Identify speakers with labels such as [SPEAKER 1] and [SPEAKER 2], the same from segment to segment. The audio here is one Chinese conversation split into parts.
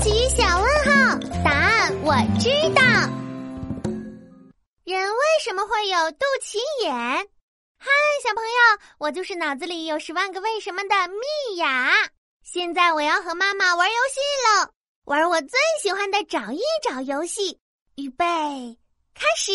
[SPEAKER 1] 奇小问号，答案我知道。人为什么会有肚脐眼？嗨，小朋友，我就是脑子里有十万个为什么的蜜雅。现在我要和妈妈玩游戏喽，玩我最喜欢的找一找游戏。预备，开始。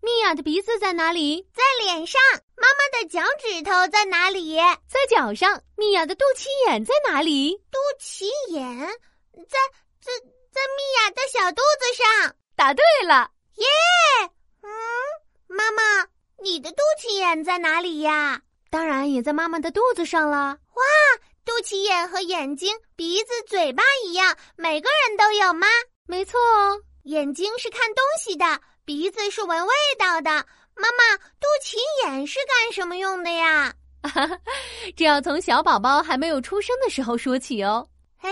[SPEAKER 2] 蜜雅的鼻子在哪里？
[SPEAKER 1] 在脸上。妈妈的脚趾头在哪里？
[SPEAKER 2] 在脚上。蜜雅的肚脐眼在哪里？
[SPEAKER 1] 肚脐眼在在在蜜雅的小肚子上。
[SPEAKER 2] 答对了，
[SPEAKER 1] 耶！嗯，妈妈，你的肚脐眼在哪里呀？
[SPEAKER 2] 当然也在妈妈的肚子上了。
[SPEAKER 1] 哇，肚脐眼和眼睛、鼻子、嘴巴一样，每个人都有吗？
[SPEAKER 2] 没错哦，
[SPEAKER 1] 眼睛是看东西的。鼻子是闻味道的，妈妈，肚脐眼是干什么用的呀？
[SPEAKER 2] 这要从小宝宝还没有出生的时候说起哦。
[SPEAKER 1] 哎，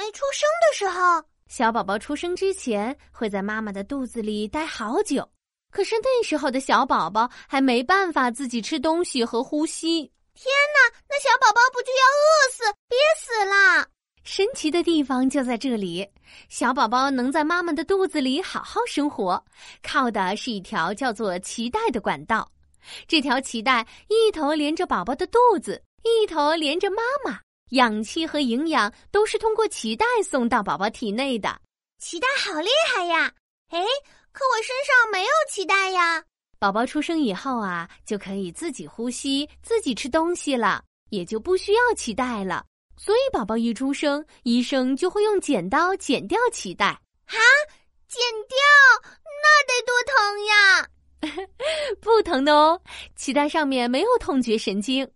[SPEAKER 1] 没出生的时候，
[SPEAKER 2] 小宝宝出生之前会在妈妈的肚子里待好久，可是那时候的小宝宝还没办法自己吃东西和呼吸。
[SPEAKER 1] 天哪，那小宝宝不就要饿死、憋死了？
[SPEAKER 2] 神奇的地方就在这里，小宝宝能在妈妈的肚子里好好生活，靠的是一条叫做脐带的管道。这条脐带一头连着宝宝的肚子，一头连着妈妈，氧气和营养都是通过脐带送到宝宝体内的。
[SPEAKER 1] 脐带好厉害呀！哎，可我身上没有脐带呀。
[SPEAKER 2] 宝宝出生以后啊，就可以自己呼吸、自己吃东西了，也就不需要脐带了。所以，宝宝一出生，医生就会用剪刀剪掉脐带。
[SPEAKER 1] 啊，剪掉那得多疼呀！
[SPEAKER 2] 不疼的哦，脐带上面没有痛觉神经，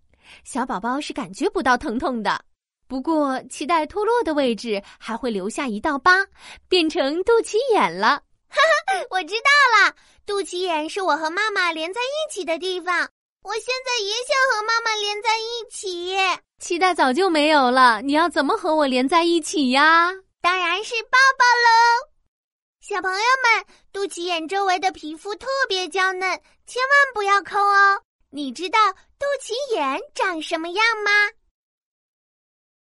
[SPEAKER 2] 小宝宝是感觉不到疼痛的。不过，脐带脱落的位置还会留下一道疤，变成肚脐眼了。
[SPEAKER 1] 哈哈，我知道了，肚脐眼是我和妈妈连在一起的地方。我现在也想和妈妈连在一起。
[SPEAKER 2] 脐带早就没有了，你要怎么和我连在一起呀？
[SPEAKER 1] 当然是抱抱喽！小朋友们，肚脐眼周围的皮肤特别娇嫩，千万不要抠哦。你知道肚脐眼长什么样吗？